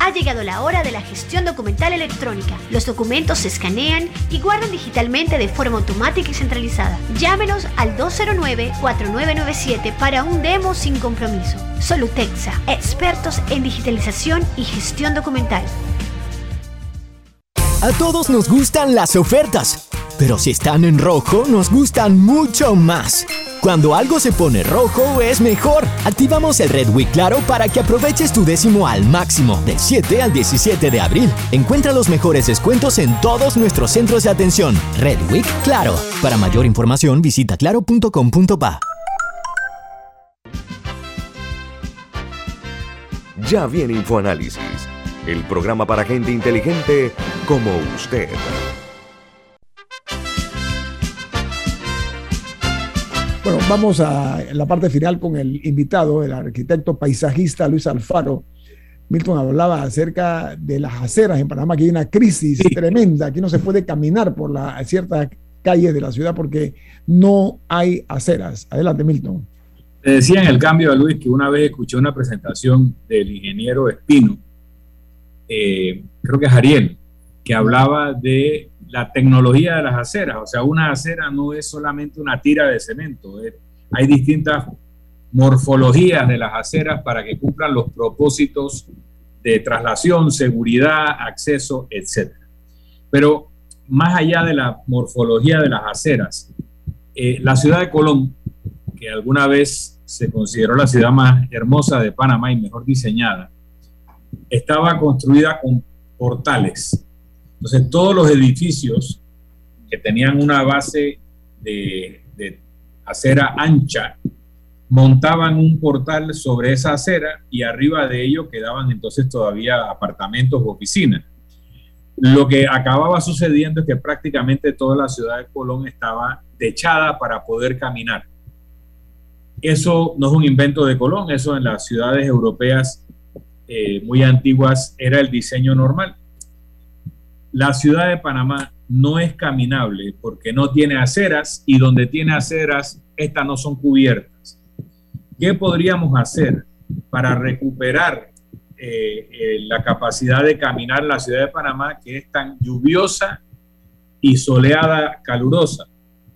ha llegado la hora de la gestión documental electrónica. Los documentos se escanean y guardan digitalmente de forma automática y centralizada. Llámenos al 209-4997 para un demo sin compromiso. Solutexa, expertos en digitalización y gestión documental. A todos nos gustan las ofertas, pero si están en rojo nos gustan mucho más. Cuando algo se pone rojo es mejor. Activamos el Red Week Claro para que aproveches tu décimo al máximo del 7 al 17 de abril. Encuentra los mejores descuentos en todos nuestros centros de atención. Red Week Claro. Para mayor información visita claro.com.pa. Ya viene InfoAnálisis, el programa para gente inteligente como usted. Bueno, vamos a la parte final con el invitado, el arquitecto paisajista Luis Alfaro. Milton hablaba acerca de las aceras en Panamá, que hay una crisis tremenda, aquí no se puede caminar por la, ciertas calles de la ciudad porque no hay aceras. Adelante, Milton. Te decía en el cambio a Luis que una vez escuché una presentación del ingeniero Espino, eh, creo que es Ariel, que hablaba de la tecnología de las aceras. O sea, una acera no es solamente una tira de cemento, hay distintas morfologías de las aceras para que cumplan los propósitos de traslación, seguridad, acceso, etc. Pero más allá de la morfología de las aceras, eh, la ciudad de Colón, que alguna vez se consideró la ciudad más hermosa de Panamá y mejor diseñada, estaba construida con portales entonces, todos los edificios que tenían una base de, acera ancha montaban un portal sobre esa acera y arriba de ello quedaban entonces todavía apartamentos o oficinas. Lo que acababa sucediendo es que prácticamente toda la ciudad de Colón estaba techada para poder caminar. Eso no es un invento de Colón, eso en las ciudades europeas eh, muy antiguas era el diseño normal. La ciudad de Panamá no es caminable porque no tiene aceras y donde tiene aceras, estas no son cubiertas. ¿Qué podríamos hacer para recuperar eh, eh, la capacidad de caminar la ciudad de Panamá que es tan lluviosa y soleada, calurosa,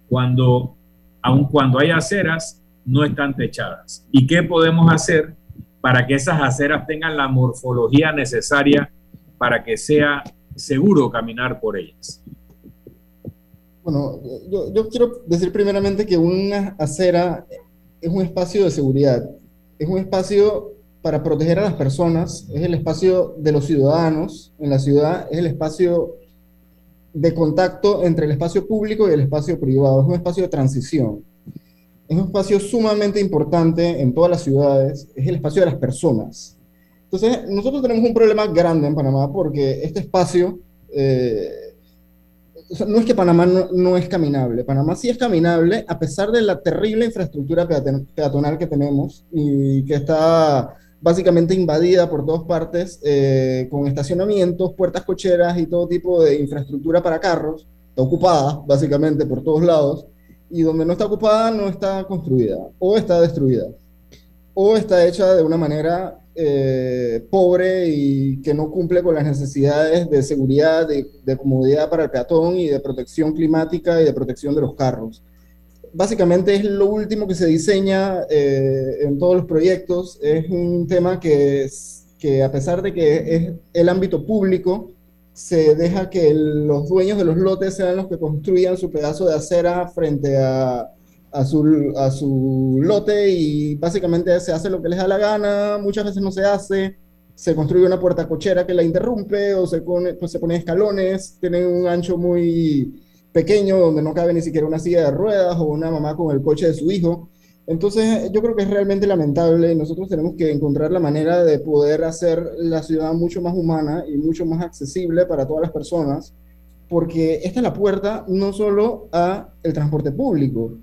cuando, aun cuando hay aceras, no están techadas? ¿Y qué podemos hacer para que esas aceras tengan la morfología necesaria para que sea seguro caminar por ellas? Bueno, yo, quiero decir primeramente que una acera es un espacio de seguridad, es un espacio para proteger a las personas, es el espacio de los ciudadanos en la ciudad, es el espacio de contacto entre el espacio público y el espacio privado, es un espacio de transición. Es un espacio sumamente importante en todas las ciudades, es el espacio de las personas. Entonces, nosotros tenemos un problema grande en Panamá porque este espacio, eh, no es que Panamá no, es caminable, Panamá sí es caminable a pesar de la terrible infraestructura peatonal que tenemos y que está básicamente invadida por todas partes eh, con estacionamientos, puertas cocheras y todo tipo de infraestructura para carros, está ocupada básicamente por todos lados y donde no está ocupada no está construida o está destruida o está hecha de una manera eh, pobre y que no cumple con las necesidades de seguridad, de, comodidad para el peatón y de protección climática y de protección de los carros. Básicamente es lo último que se diseña eh, en todos los proyectos. Es un tema que, que a pesar de que es el ámbito público, se deja que los dueños de los lotes sean los que construyan su pedazo de acera frente a, a su, a su lote y básicamente se hace lo que les da la gana, muchas veces no se hace, se construye una puerta cochera que la interrumpe o se pone, pues se pone escalones, tienen un ancho muy pequeño donde no cabe ni siquiera una silla de ruedas o una mamá con el coche de su hijo. Entonces yo creo que es realmente lamentable y nosotros tenemos que encontrar la manera de poder hacer la ciudad mucho más humana y mucho más accesible para todas las personas, porque esta es la puerta no solo a el transporte público,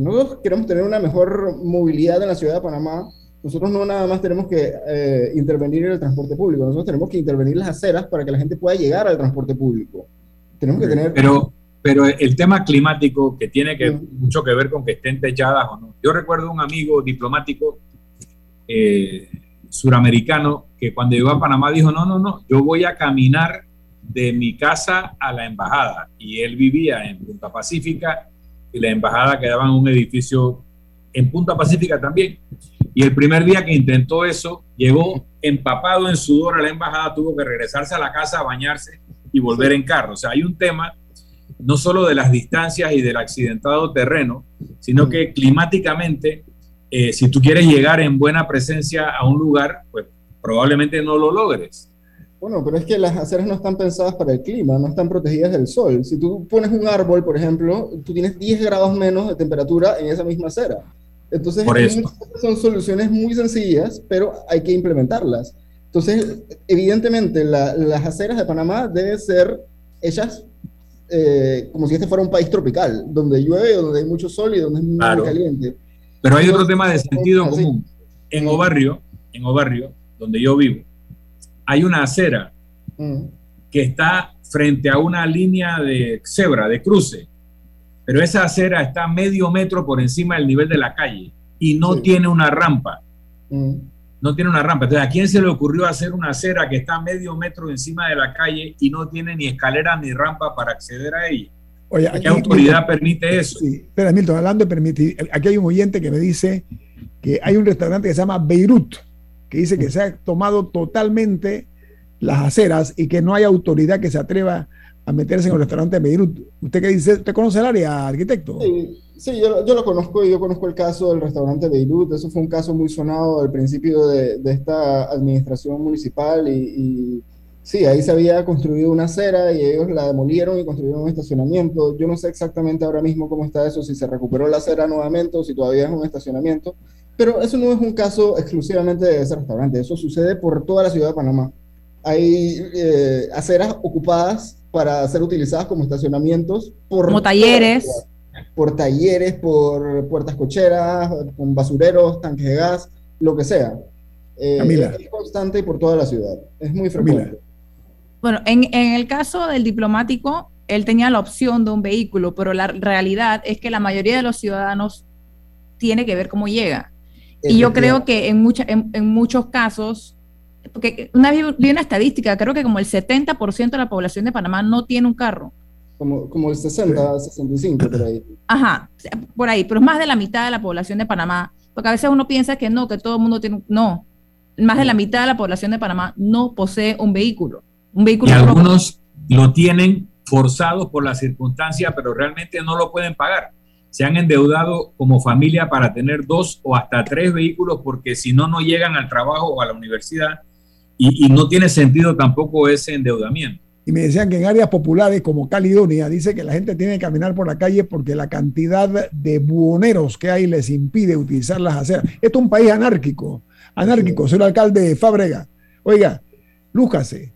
nosotros queremos tener una mejor movilidad en la ciudad de Panamá, nosotros no nada más tenemos que eh, intervenir en el transporte público, nosotros tenemos que intervenir las aceras para que la gente pueda llegar al transporte público. Tenemos que tener... Pero, pero el tema climático que tiene que, mucho que ver con que estén techadas o no. Yo recuerdo un amigo diplomático eh, suramericano que cuando llegó a Panamá dijo, no, no, no, yo voy a caminar de mi casa a la embajada. Y él vivía en Punta Pacífica y la embajada quedaba en un edificio en Punta Pacífica también. Y el primer día que intentó eso, llegó empapado en sudor a la embajada, tuvo que regresarse a la casa a bañarse y volver en carro. O sea, hay un tema no solo de las distancias y del accidentado terreno, sino que climáticamente, eh, si tú quieres llegar en buena presencia a un lugar, pues probablemente no lo logres. Bueno, pero es que las aceras no están pensadas para el clima, no están protegidas del sol. Si tú pones un árbol, por ejemplo, tú tienes 10 grados menos de temperatura en esa misma acera. Entonces, son soluciones muy sencillas, pero hay que implementarlas. Entonces, evidentemente, las aceras de Panamá deben ser hechas eh, como si este fuera un país tropical, donde llueve, donde hay mucho sol y donde es muy caliente. Pero hay otro tema de sentido común. En Obarrio, en Obarrio, donde yo vivo, hay una acera mm. que está frente a una línea de cebra, de cruce, pero esa acera está medio metro por encima del nivel de la calle y no tiene una rampa. Mm. No tiene una rampa. Entonces, ¿a quién se le ocurrió hacer una acera que está medio metro encima de la calle y no tiene ni escalera ni rampa para acceder a ella? Oye, ¿Qué autoridad permite eso? Sí, espera, Milton, hablando de permitir, aquí hay un oyente que me dice que hay un restaurante que se llama Beirut, que dice que se ha tomado totalmente las aceras y que no hay autoridad que se atreva a meterse en el restaurante de Beirut. ¿Usted qué dice? ¿Usted conoce el área, arquitecto? Sí, yo, yo, lo conozco y yo conozco el caso del restaurante Beirut. Eso fue un caso muy sonado al principio de, de esta administración municipal y, y, sí, ahí se había construido una acera y ellos la demolieron y construyeron un estacionamiento. Yo no sé exactamente ahora mismo cómo está eso, si se recuperó la acera nuevamente o si todavía es un estacionamiento, pero eso no es un caso exclusivamente de ese restaurante, eso sucede por toda la ciudad de Panamá. Hay eh, aceras ocupadas para ser utilizadas como estacionamientos por... Como talleres. Por talleres, por puertas cocheras, con basureros, tanques de gas, lo que sea. Eh, es constante por toda la ciudad. Es muy frecuente. Bueno, en, en el caso del diplomático, él tenía la opción de un vehículo, pero la realidad es que la mayoría de los ciudadanos tiene que ver cómo llega. Y yo creo que en, mucha, en, en, muchos casos porque una vi una estadística, creo que como el 70% de la población de Panamá no tiene un carro. Como, como el 60, 65 por ahí. Ajá, por ahí, pero es más de la mitad de la población de Panamá, porque a veces uno piensa que no, que todo el mundo tiene, no, más de la mitad de la población de Panamá no posee un vehículo. Un vehículo y algunos lo tienen forzados por la circunstancia, pero realmente no lo pueden pagar. Se han endeudado como familia para tener dos o hasta tres vehículos porque si no, no llegan al trabajo o a la universidad y, no tiene sentido tampoco ese endeudamiento. Y me decían que en áreas populares como Caledonia dice que la gente tiene que caminar por la calle porque la cantidad de buhoneros que hay les impide utilizar las aceras. Esto es un país anárquico, anárquico. Soy el alcalde de Fábrega. Oiga, lújase,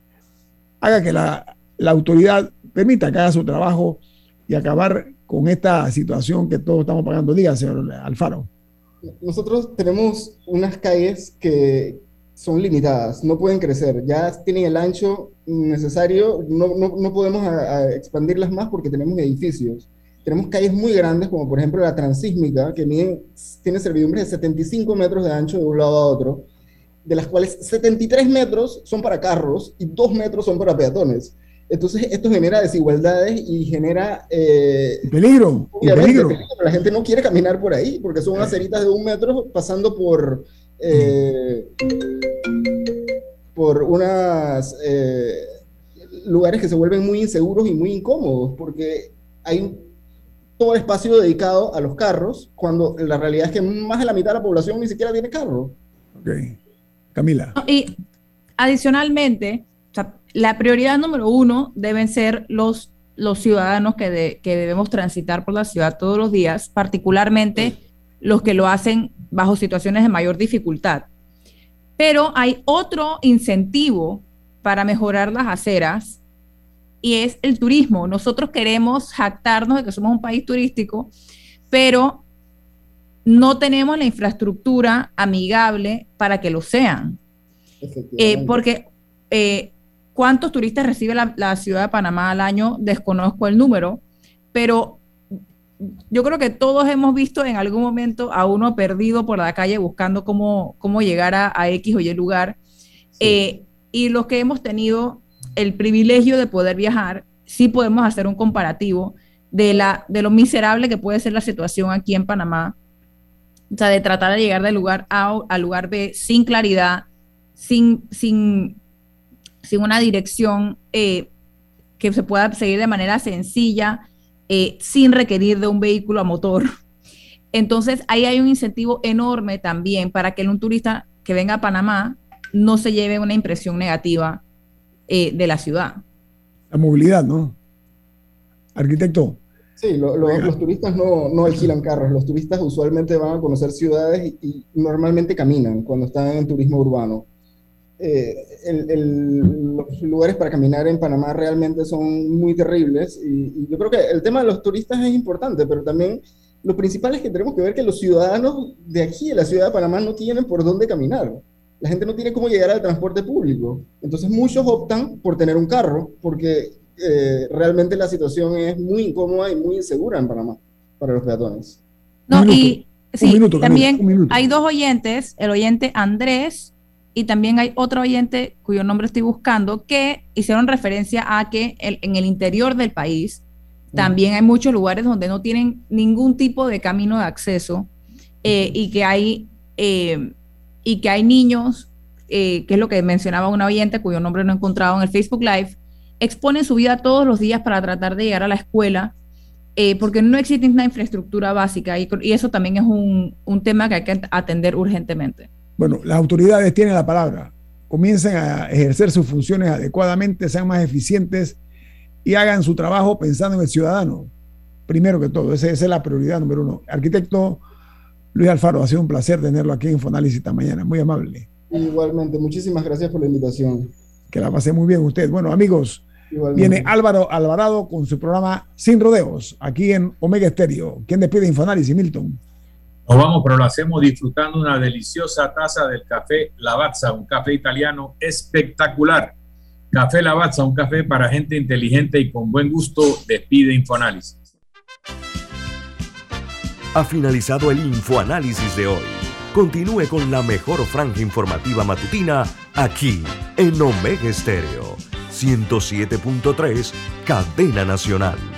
haga que la, la autoridad permita que haga su trabajo y acabar con esta situación que todos estamos pagando. Diga, señor Alfaro. Nosotros tenemos unas calles que, son limitadas, no pueden crecer, ya tienen el ancho necesario, no, no, no podemos expandirlas más porque tenemos edificios. Tenemos calles muy grandes, como por ejemplo la Transísmica, que tiene servidumbre de 75 metros de ancho de un lado a otro, de las cuales 73 metros son para carros y 2 metros son para peatones. Entonces, esto genera desigualdades y genera... Eh, peligro, peligro. La gente no quiere caminar por ahí porque son aceritas de un metro pasando por eh, por unos eh, lugares que se vuelven muy inseguros y muy incómodos, porque hay todo el espacio dedicado a los carros, cuando la realidad es que más de la mitad de la población ni siquiera tiene carro. Ok. Camila. Y adicionalmente, la prioridad número uno deben ser los, los ciudadanos que, que debemos transitar por la ciudad todos los días, particularmente los que lo hacen bajo situaciones de mayor dificultad. Pero hay otro incentivo para mejorar las aceras y es el turismo. Nosotros queremos jactarnos de que somos un país turístico, pero no tenemos la infraestructura amigable para que lo sean. Eh, porque eh, cuántos turistas recibe la, la, ciudad de Panamá al año, desconozco el número, pero yo creo que todos hemos visto en algún momento a uno perdido por la calle buscando cómo, cómo llegar a, X o Y lugar. Eh, y los que hemos tenido el privilegio de poder viajar, sí podemos hacer un comparativo de, la, de lo miserable que puede ser la situación aquí en Panamá. O sea, de tratar de llegar del lugar A al lugar B sin claridad, sin, sin, sin una dirección eh, que se pueda seguir de manera sencilla, eh, sin requerir de un vehículo a motor. Entonces, ahí hay un incentivo enorme también para que un turista que venga a Panamá no se lleve una impresión negativa eh, de la ciudad. La movilidad, ¿no? Arquitecto. Sí, los turistas no, no, alquilan carros, los turistas usualmente van a conocer ciudades y, normalmente caminan cuando están en turismo urbano. Eh, los lugares para caminar en Panamá realmente son muy terribles y, y, yo creo que el tema de los turistas es importante, pero también lo principal es que tenemos que ver que los ciudadanos de aquí, de la ciudad de Panamá, no tienen por dónde caminar. La gente no tiene cómo llegar al transporte público. Entonces muchos optan por tener un carro porque eh, realmente la situación es muy incómoda y muy insegura en Panamá para los peatones. No, y sí, también hay dos oyentes, el oyente Andrés y también hay otro oyente cuyo nombre estoy buscando, que hicieron referencia a que en el interior del país también hay muchos lugares donde no tienen ningún tipo de camino de acceso eh, y que hay eh, y que hay niños, que es lo que mencionaba una oyente cuyo nombre no he encontrado en el Facebook Live, exponen su vida todos los días para tratar de llegar a la escuela, eh, porque no existe una infraestructura básica y, eso también es un, tema que hay que atender urgentemente. Bueno, las autoridades tienen la palabra. Comiencen a ejercer sus funciones adecuadamente, sean más eficientes y hagan su trabajo pensando en el ciudadano. Primero que todo, esa, es la prioridad número uno. Arquitecto Luis Alfaro, ha sido un placer tenerlo aquí en Infoanálisis esta mañana. Muy amable. Igualmente, muchísimas gracias por la invitación. Que la pasé muy bien usted. Bueno, amigos, Viene Álvaro Alvarado con su programa Sin Rodeos, aquí en Omega Estéreo. ¿Quién despide Infoanálisis, Milton? Nos vamos, pero lo hacemos disfrutando una deliciosa taza del café Lavazza, un café italiano espectacular. Café Lavazza, un café para gente inteligente y con buen gusto, despide Infoanálisis. Ha finalizado el Infoanálisis de hoy. Continúe con la mejor franja informativa matutina aquí en Omega Estéreo 107.3, Cadena Nacional.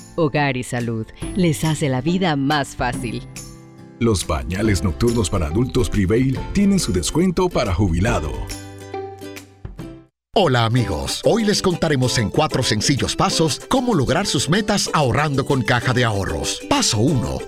Hogar y Salud les hace la vida más fácil. Los pañales nocturnos para adultos Prevail tienen su descuento para jubilado. Hola amigos, hoy les contaremos en cuatro sencillos pasos cómo lograr sus metas ahorrando con caja de ahorros. Paso 1.